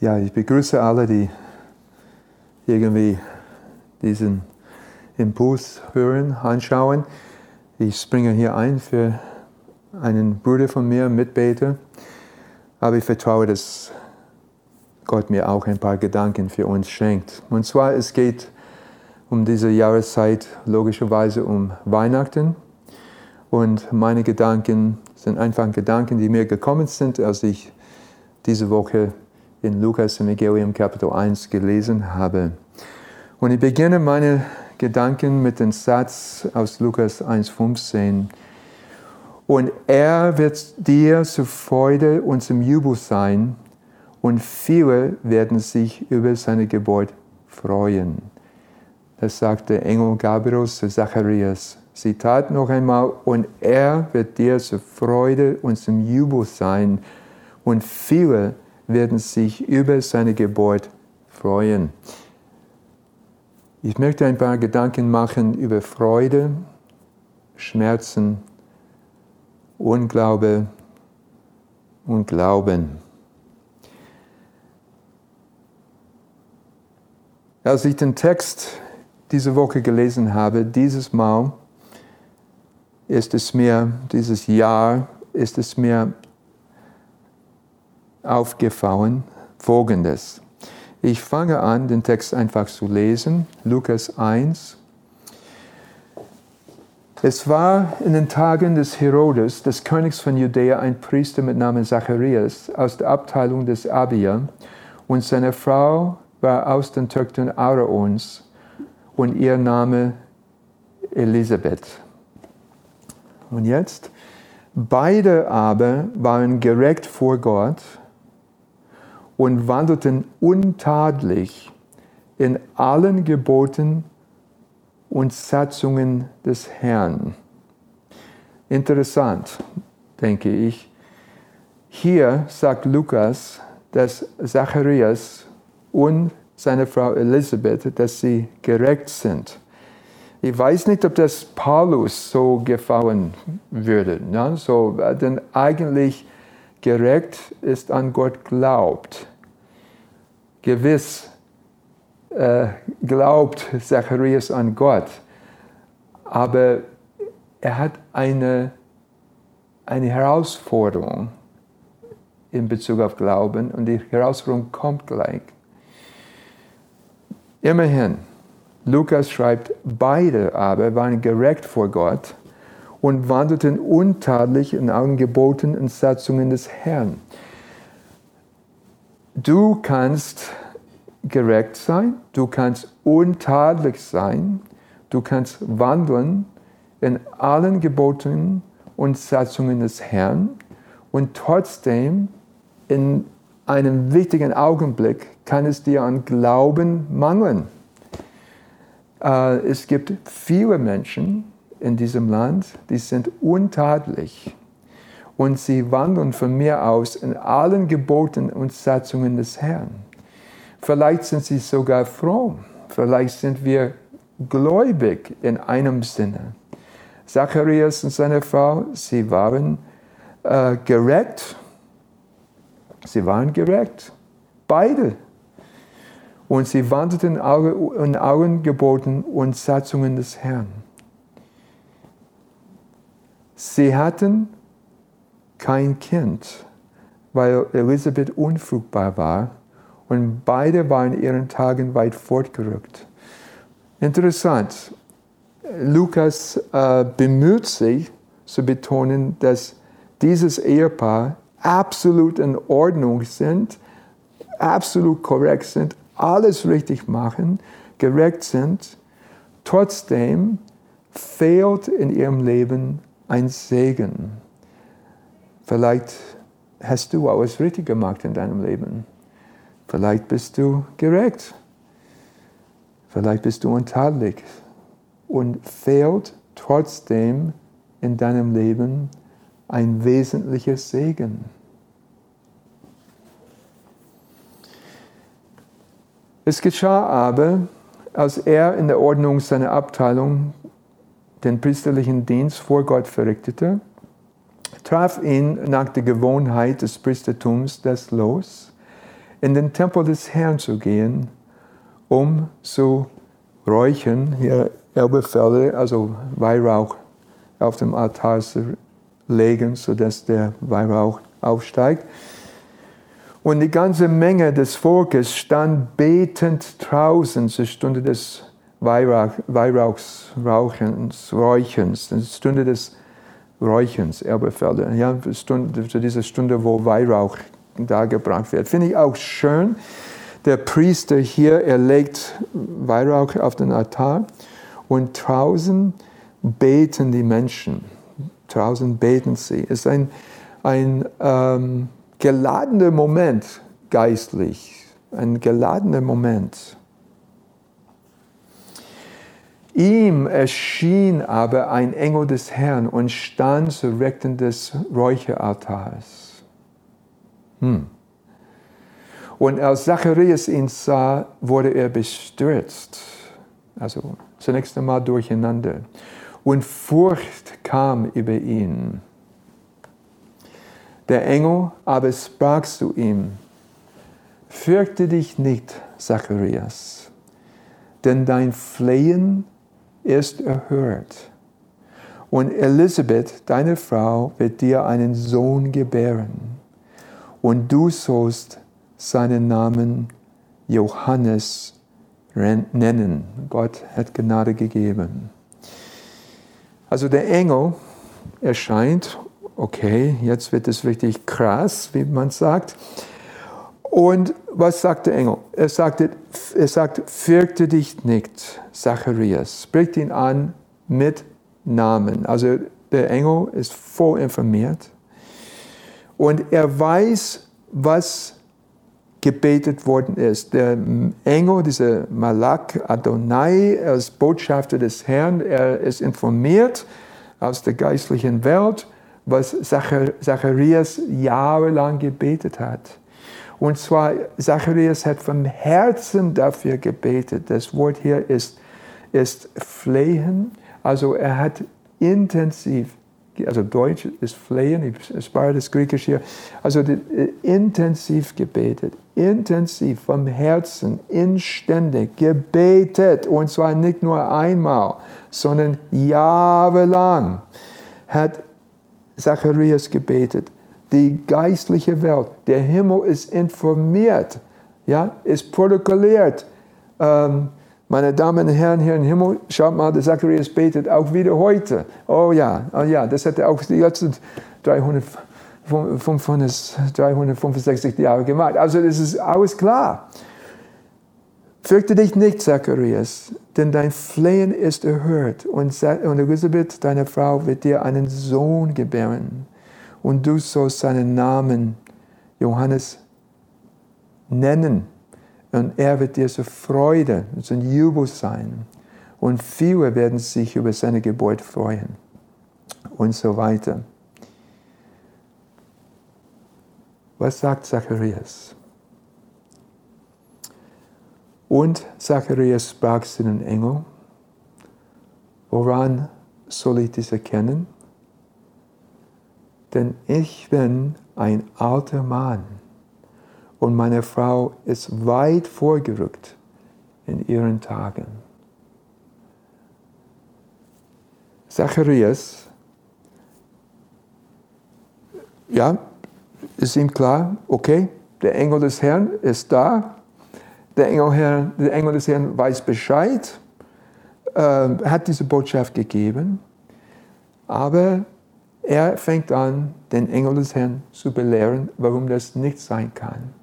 Ja, ich begrüße alle, die irgendwie diesen Impuls hören, anschauen. Ich springe hier ein für einen Bruder von mir, Mitbeter, aber ich vertraue, dass Gott mir auch ein paar Gedanken für uns schenkt. Und zwar, es geht um diese Jahreszeit logischerweise um Weihnachten. Und meine Gedanken sind einfach Gedanken, die mir gekommen sind, als ich diese Woche in Lukas Evangelium Kapitel 1 gelesen habe. Und ich beginne meine Gedanken mit dem Satz aus Lukas 1,15. Und er wird dir zur Freude und zum Jubel sein, und viele werden sich über seine Geburt freuen. Das sagt der Engel Gabriel zu Zacharias. Zitat noch einmal, und er wird dir zur Freude und zum Jubel sein, und viele werden sich über seine Geburt freuen. Ich möchte ein paar Gedanken machen über Freude, Schmerzen, Unglaube und Glauben. Als ich den Text diese Woche gelesen habe, dieses Mal ist es mir, dieses Jahr ist es mir aufgefallen, folgendes. Ich fange an, den Text einfach zu lesen. Lukas 1. Es war in den Tagen des Herodes, des Königs von Judäa, ein Priester mit Namen Zacharias aus der Abteilung des Abia und seine Frau war aus den Töchtern Aaroons und ihr Name Elisabeth. Und jetzt, beide aber waren gerecht vor Gott und wandelten untadelig in allen Geboten und Satzungen des Herrn. Interessant, denke ich. Hier sagt Lukas, dass Zacharias und seine Frau Elisabeth, dass sie gerecht sind. Ich weiß nicht, ob das Paulus so gefallen würde. Ne? So, denn eigentlich gerecht ist an Gott glaubt. Gewiss äh, glaubt Zacharias an Gott, aber er hat eine, eine Herausforderung in Bezug auf Glauben und die Herausforderung kommt gleich. Immerhin, Lukas schreibt, beide aber waren gerecht vor Gott und wandelten untadelig in allen Geboten und Satzungen des Herrn. Du kannst gerecht sein, du kannst untadelig sein, du kannst wandeln in allen Geboten und Satzungen des Herrn und trotzdem in einem wichtigen Augenblick kann es dir an Glauben mangeln. Äh, es gibt viele Menschen, in diesem Land, die sind untadelig. Und sie wandeln von mir aus in allen Geboten und Satzungen des Herrn. Vielleicht sind sie sogar fromm. Vielleicht sind wir gläubig in einem Sinne. Zacharias und seine Frau, sie waren äh, gerecht. Sie waren gerecht. Beide. Und sie wandelten in allen Geboten und Satzungen des Herrn. Sie hatten kein Kind, weil Elisabeth unfruchtbar war und beide waren ihren Tagen weit fortgerückt. Interessant, Lukas äh, bemüht sich zu betonen, dass dieses Ehepaar absolut in Ordnung sind, absolut korrekt sind, alles richtig machen, gerecht sind. Trotzdem fehlt in ihrem Leben ein Segen. Vielleicht hast du alles richtig gemacht in deinem Leben. Vielleicht bist du gerecht. Vielleicht bist du untadelig und fehlt trotzdem in deinem Leben ein wesentlicher Segen. Es geschah aber, als er in der Ordnung seiner Abteilung den priesterlichen Dienst vor Gott verrichtete, traf ihn nach der Gewohnheit des Priestertums das Los, in den Tempel des Herrn zu gehen, um zu räuchern, hier Elbefelder, also Weihrauch auf dem Altar zu legen, sodass der Weihrauch aufsteigt. Und die ganze Menge des Volkes stand betend draußen zur Stunde des Weihrauch, Weihrauchs, Rauchens, Räuchens, zur Stunde des Räuchens, Erbefelder. Ja, zu dieser Stunde, wo Weihrauch dargebracht wird. Finde ich auch schön. Der Priester hier, er legt Weihrauch auf den Altar und draußen beten die Menschen. Draußen beten sie. Es ist ein, ein ähm, geladener Moment geistlich. Ein geladener Moment. Ihm erschien aber ein Engel des Herrn und stand zu Rechten des Räucheraltars. Hm. Und als Zacharias ihn sah, wurde er bestürzt. Also zunächst einmal durcheinander. Und Furcht kam über ihn. Der Engel aber sprach zu ihm, Fürchte dich nicht, Zacharias, denn dein Flehen ist erhört. Und Elisabeth, deine Frau, wird dir einen Sohn gebären. Und du sollst seinen Namen Johannes nennen. Gott hat Gnade gegeben. Also der Engel erscheint, okay, jetzt wird es richtig krass, wie man sagt. Und was sagt der Engel? Er, sagte, er sagt, fürchte dich nicht, Zacharias. Spricht ihn an mit Namen. Also der Engel ist voll informiert. Und er weiß, was gebetet worden ist. Der Engel, dieser Malak Adonai, als Botschafter des Herrn, er ist informiert aus der geistlichen Welt, was Zacharias jahrelang gebetet hat. Und zwar, Zacharias hat vom Herzen dafür gebetet. Das Wort hier ist, ist flehen. Also er hat intensiv also Deutsch ist flehen, ich spare das Griechisch hier, also äh, intensiv gebetet, intensiv vom Herzen, inständig gebetet und zwar nicht nur einmal, sondern jahrelang hat Zacharias gebetet. Die geistliche Welt, der Himmel ist informiert, ja, ist protokolliert. Ähm, meine Damen und Herren hier im Himmel, schaut mal, der Zacharias betet auch wieder heute. Oh ja, oh ja, das hat er auch die letzten 300, 365 Jahre gemacht. Also das ist alles klar. Fürchte dich nicht, Zacharias, denn dein Flehen ist erhört und Elisabeth, deine Frau, wird dir einen Sohn gebären und du sollst seinen Namen Johannes nennen und er wird dir zur Freude, zum Jubel sein. Und viele werden sich über seine Geburt freuen. Und so weiter. Was sagt Zacharias? Und Zacharias sprach zu den Engel, woran soll ich dies erkennen? Denn ich bin ein alter Mann und meine Frau ist weit vorgerückt in ihren Tagen. Zacharias, ja, ist ihm klar, okay, der Engel des Herrn ist da, der Engel, Herrn, der Engel des Herrn weiß Bescheid, äh, hat diese Botschaft gegeben, aber er fängt an, den Engel des Herrn zu belehren, warum das nicht sein kann.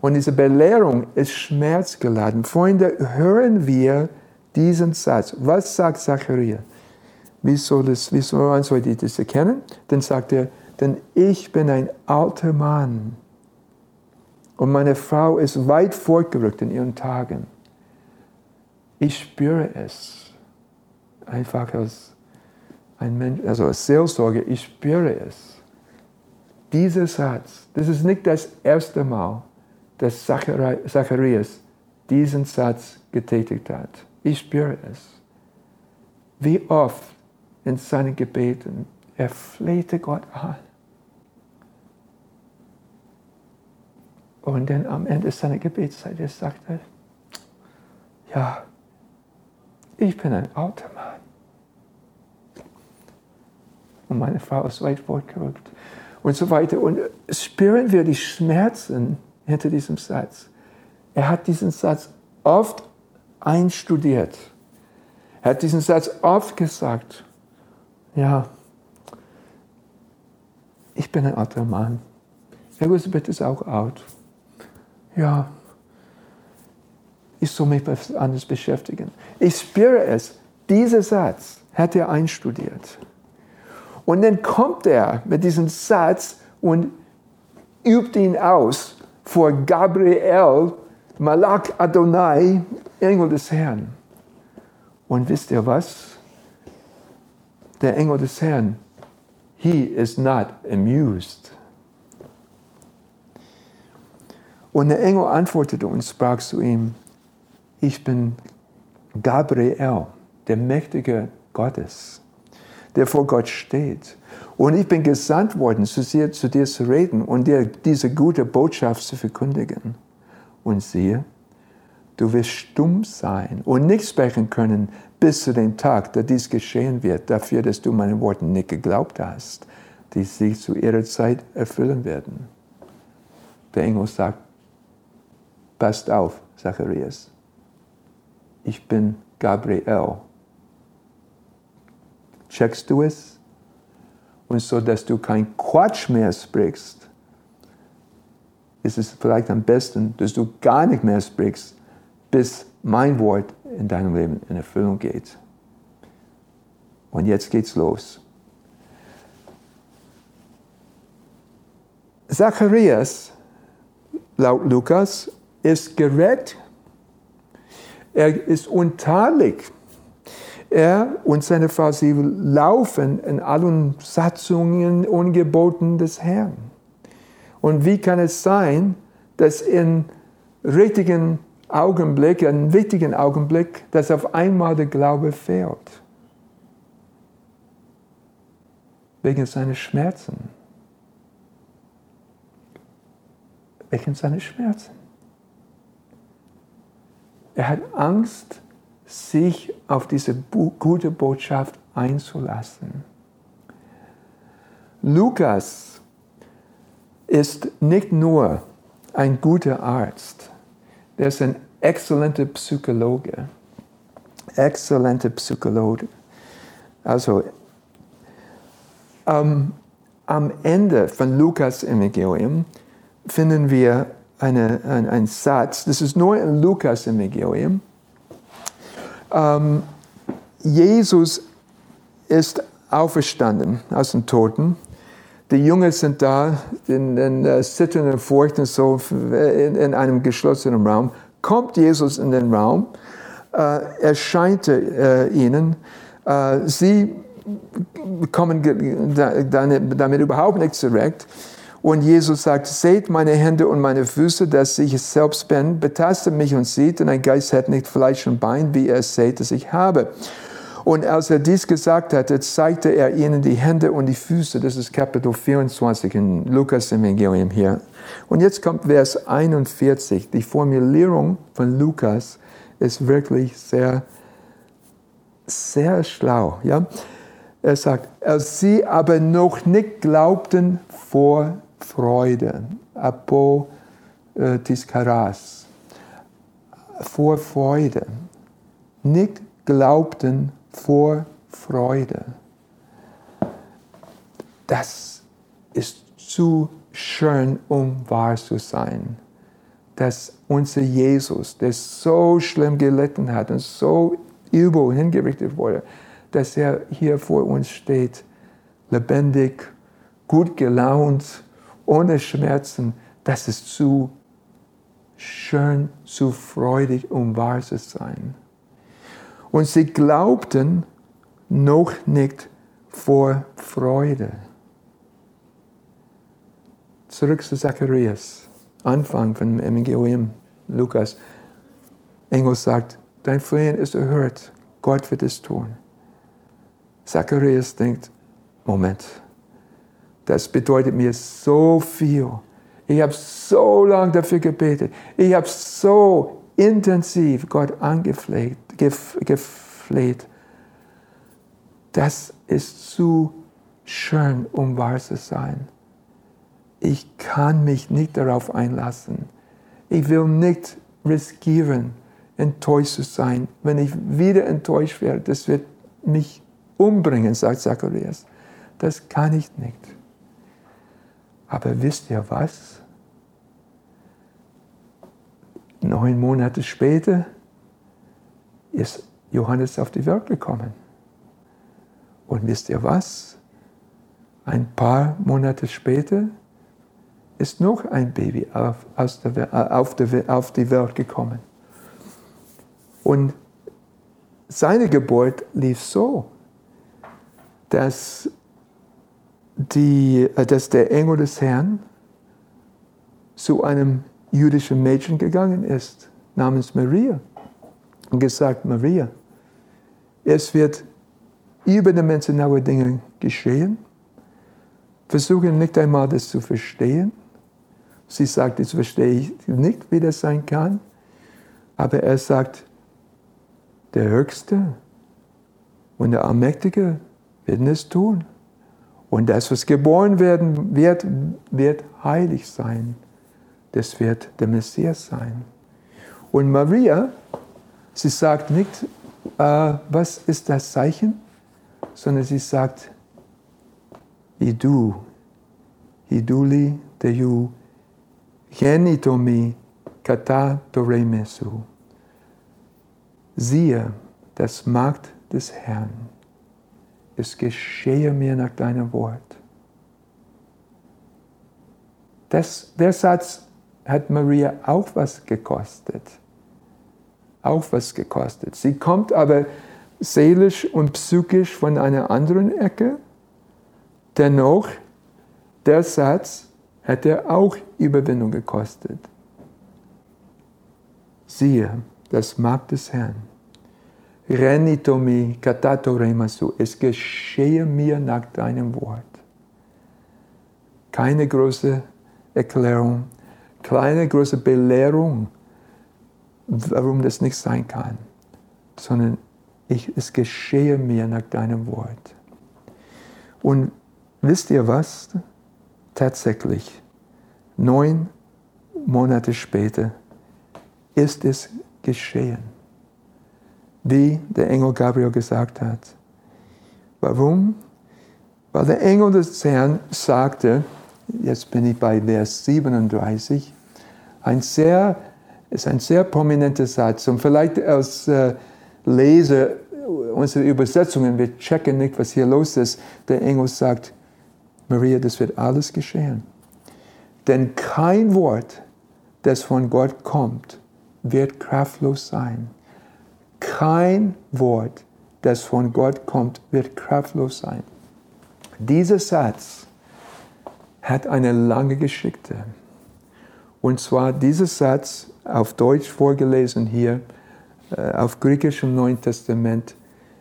Und diese Belehrung ist schmerzgeladen. Freunde, hören wir diesen Satz. Was sagt Zachariah? Wie soll, das, wie soll man soll das erkennen? Dann sagt er, denn ich bin ein alter Mann und meine Frau ist weit fortgerückt in ihren Tagen. Ich spüre es. Einfach als ein Mensch, also als Seelsorge, ich spüre es. Dieser Satz, das ist nicht das erste Mal, dass Zacharias diesen Satz getätigt hat. Ich spüre es. Wie oft in seinen Gebeten er flehte Gott an. Und dann am Ende seiner Gebetszeit, er sagte, ja, ich bin ein Mann. Und meine Frau ist weit fortgerückt. Und so weiter. Und spüren wir die Schmerzen hinter diesem Satz. Er hat diesen Satz oft einstudiert. Er hat diesen Satz oft gesagt. Ja, ich bin ein alter Mann. Elisabeth ist auch alt. Ja, ich soll mich mit anderes beschäftigen. Ich spüre es. Dieser Satz hat er einstudiert. Und dann kommt er mit diesem Satz und übt ihn aus vor Gabriel, Malak Adonai, Engel des Herrn. Und wisst ihr was? Der Engel des Herrn, he is not amused. Und der Engel antwortete und sprach zu ihm, ich bin Gabriel, der mächtige Gottes, der vor Gott steht. Und ich bin gesandt worden, zu dir, zu dir zu reden und dir diese gute Botschaft zu verkündigen. Und siehe, du wirst stumm sein und nicht sprechen können bis zu dem Tag, da dies geschehen wird, dafür, dass du meinen Worten nicht geglaubt hast, die sich zu ihrer Zeit erfüllen werden. Der Engel sagt, passt auf, Zacharias ich bin Gabriel. Checkst du es? Und so, dass du kein Quatsch mehr sprichst, ist es vielleicht am besten, dass du gar nicht mehr sprichst, bis mein Wort in deinem Leben in Erfüllung geht. Und jetzt geht's los. Zacharias, laut Lukas, ist gerecht er ist untadelig. Er und seine Frau, sie laufen in allen Satzungen und Geboten des Herrn. Und wie kann es sein, dass in richtigen Augenblick, in wichtigen Augenblick, dass auf einmal der Glaube fehlt? Wegen seiner Schmerzen. Wegen seiner Schmerzen. Er hat Angst, sich auf diese gute Botschaft einzulassen. Lukas ist nicht nur ein guter Arzt, er ist ein exzellenter Psychologe. Exzellenter Psychologe. Also ähm, am Ende von Lukas Evangelium finden wir eine, ein, ein Satz, das ist nur in Lukas Evangelium. Ähm, Jesus ist auferstanden aus den Toten. Die Jünger sind da in, in uh, Zittern und Furcht und so in, in, einem geschlossenen Raum. Kommt Jesus in den Raum, äh, erscheint äh, ihnen. Äh, sie kommen damit überhaupt nicht zurecht. Und Jesus sagt, seht meine Hände und meine Füße, dass ich es selbst bin. Betastet mich und seht, denn ein Geist hat nicht Fleisch und Bein, wie er seht, dass ich habe. Und als er dies gesagt hatte, zeigte er ihnen die Hände und die Füße. Das ist Kapitel 24 in Lukas Evangelium hier. Und jetzt kommt Vers 41. Die Formulierung von Lukas ist wirklich sehr, sehr schlau. Ja? Er sagt, als sie aber noch nicht glaubten vor Freude, apo äh, tiskaras, vor Freude, nicht glaubten vor Freude. Das ist zu schön, um wahr zu sein. Dass unser Jesus, der so schlimm gelitten hat und so übel hingerichtet wurde, dass er hier vor uns steht, lebendig, gut gelaunt, ohne Schmerzen, das ist zu schön, zu freudig, um wahr zu sein. Und sie glaubten noch nicht vor Freude. Zurück zu Zacharias, Anfang von Evangelium, Lukas. Engel sagt, dein Flehen ist erhört, Gott wird es tun. Zacharias denkt, Moment, das bedeutet mir so viel. Ich habe so lange dafür gebetet. Ich habe so intensiv Gott angefleht, gefleht. Das ist zu schön, um wahr zu sein. Ich kann mich nicht darauf einlassen. Ich will nicht riskieren, enttäuscht zu sein. Wenn ich wieder enttäuscht werde, das wird mich umbringen, sagt Zacharias. Das kann ich nicht. Aber wisst ihr was? Neun Monate später ist Johannes auf die Welt gekommen. Und wisst ihr was? Ein paar Monate später ist noch ein Baby auf, der, auf, der, auf die Welt gekommen. Und seine Geburt lief so, dass, die, äh, dass der Engel des Herrn zu einem jüdischen Mädchen gegangen ist, namens Maria, und gesagt, Maria, es wird überdimensionale Dinge geschehen. Versuche nicht einmal das zu verstehen. Sie sagt, jetzt verstehe ich nicht, wie das sein kann. Aber er sagt, der Höchste und der Allmächtige werden es tun. Und das, was geboren werden wird, wird heilig sein. Das wird der Messias sein. Und Maria, sie sagt nicht, äh, was ist das Zeichen, sondern sie sagt, Idu, Iduli Deju, Genitomi Kata Doremesu siehe, das Magd des Herrn, es geschehe mir nach deinem Wort. Das, der Satz hat Maria auch was gekostet. Auch was gekostet. Sie kommt aber seelisch und psychisch von einer anderen Ecke. Dennoch, der Satz hat er auch Überwindung gekostet. Siehe, das Magd des Herrn. Renitomi katato remasu, es geschehe mir nach deinem Wort. Keine große Erklärung, keine große Belehrung, warum das nicht sein kann, sondern ich, es geschehe mir nach deinem Wort. Und wisst ihr was? Tatsächlich, neun Monate später ist es geschehen, wie der Engel Gabriel gesagt hat. Warum? Weil der Engel des Herrn sagte, jetzt bin ich bei Vers 37, ein sehr, ist ein sehr prominenter Satz und vielleicht als äh, Leser unserer Übersetzungen, wir checken nicht, was hier los ist. Der Engel sagt, Maria, das wird alles geschehen. Denn kein Wort, das von Gott kommt, wird kraftlos sein. Kein Wort, das von Gott kommt, wird kraftlos sein. Dieser Satz hat eine lange Geschichte. Und zwar dieser Satz auf Deutsch vorgelesen hier, äh, auf Griechisch im Neuen Testament,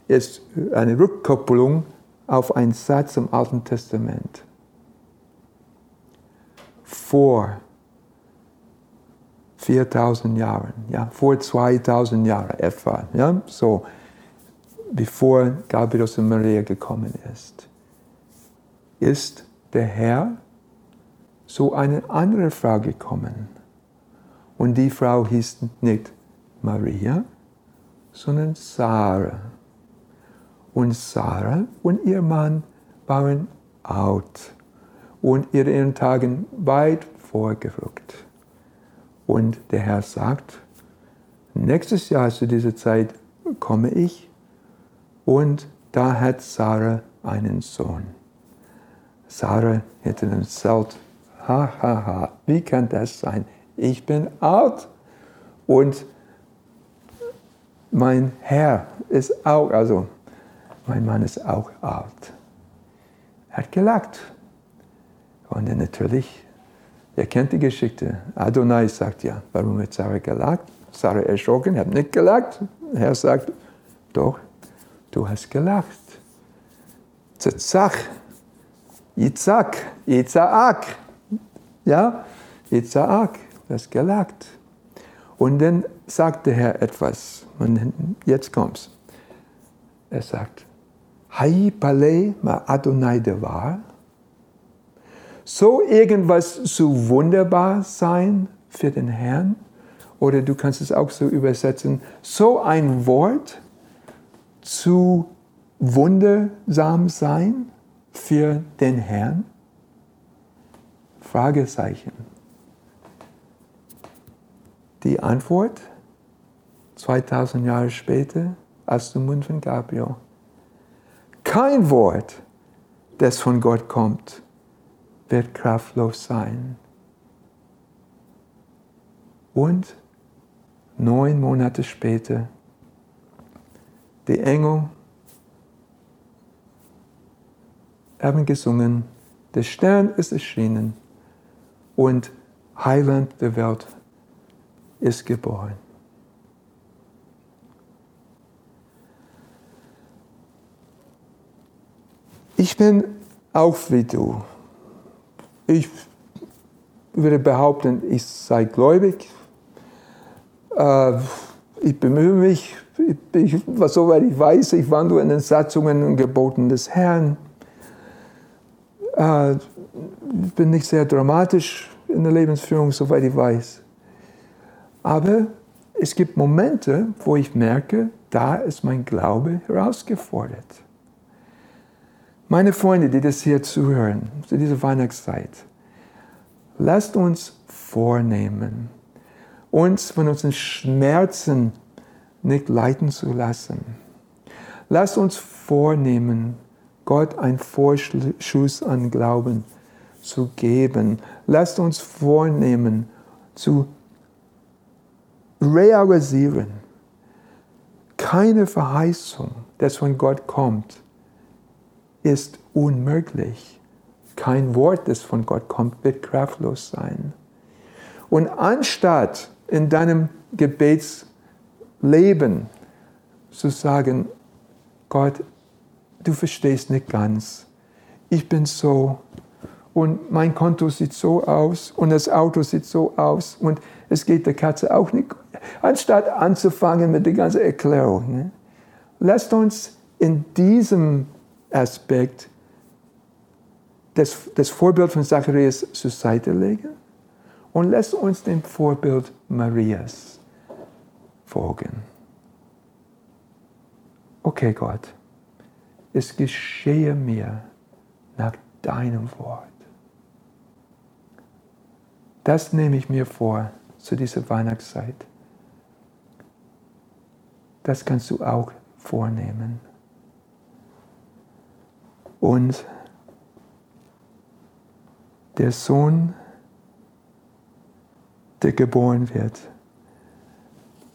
ist eine Rückkopplung auf einen Satz im Alten Testament. Vor 4000 Jahren, ja, vor 2000 Jahren etwa, ja, so, bevor Gabriel und Maria gekommen ist, ist der Herr zu einer anderen Frau gekommen. Und die Frau hieß nicht Maria, sondern Sarah. Und Sarah und ihr Mann waren alt und ihren Tagen weit vorgerückt. Und der Herr sagt, nächstes Jahr zu dieser Zeit komme ich und da hat Sarah einen Sohn. Sarah hätte dann gesagt, ha, ha, ha, wie kann das sein? Ich bin alt und mein Herr ist auch, also mein Mann ist auch alt. Er hat gelacht. Und dann natürlich Ihr kennt die Geschichte. Adonai sagt ja, warum hat Sarah gelacht? Sarah erschrocken, hat nicht gelacht. Herr sagt, doch, du hast gelacht. Tzach, Yitzhak, Yitzhak. Ja, Isaak, das gelagt. Und dann sagt der Herr etwas. Und jetzt kommt's. Er sagt, Hai Palei ma Adonai Devar. So irgendwas so wunderbar sein für den Herrn. Oder du kannst es auch so übersetzen, so ein Wort zu wundersam sein für den Herrn? Fragezeichen. Die Antwort 2000 Jahre später aus dem Mund von Gabriel. Kein Wort, das von Gott kommt, wird kraftlos sein. Und neun Monate später, die Engel haben gesungen, der Stern ist erschienen und Heiland der Welt ist geboren. Ich bin auch wie du. Ich würde behaupten, ich sei gläubig. Äh, ich bemühe mich, ich, was soweit ich weiß, ich wandle in den Satzungen und Geboten des Herrn. Äh, ich bin nicht sehr dramatisch in der Lebensführung, soweit ich weiß. Aber es gibt Momente, wo ich merke, da ist mein Glaube herausgefordert. Meine Freunde, die das hier zuhören, zu dieser Weihnachtszeit, lasst uns vornehmen, uns von unseren Schmerzen nicht leiten zu lassen. Lasst uns vornehmen, Gott einen Vorschuss an Glauben zu geben. Lasst uns vornehmen, zu realisieren, keine Verheißung, das von Gott kommt, ist unmöglich. Kein Wort, das von Gott kommt, wird kraftlos sein. Und anstatt in deinem Gebetsleben zu sagen, Gott, du verstehst nicht ganz. Ich bin so und mein Konto sieht so aus und das Auto sieht so aus und es geht der Katze auch nicht. Anstatt anzufangen mit der ganzen Erklärung, ne? lasst uns in diesem Aspekt das, das Vorbild von Zacharias zur Seite legen und lasst uns dem Vorbild Marias folgen. Okay, Gott es geschehe mir nach deinem Wort. Das nehme ich mir vor zu dieser Weihnachtszeit. Das kannst du auch vornehmen. Und der Sohn, der geboren wird,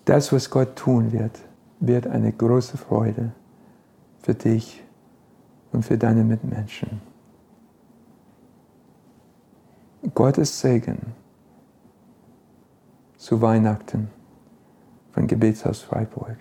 das, was Gott tun wird, wird eine große Freude für dich und für deine Mitmenschen. Gottes Segen zu Weihnachten von Gebetshaus Freiburg.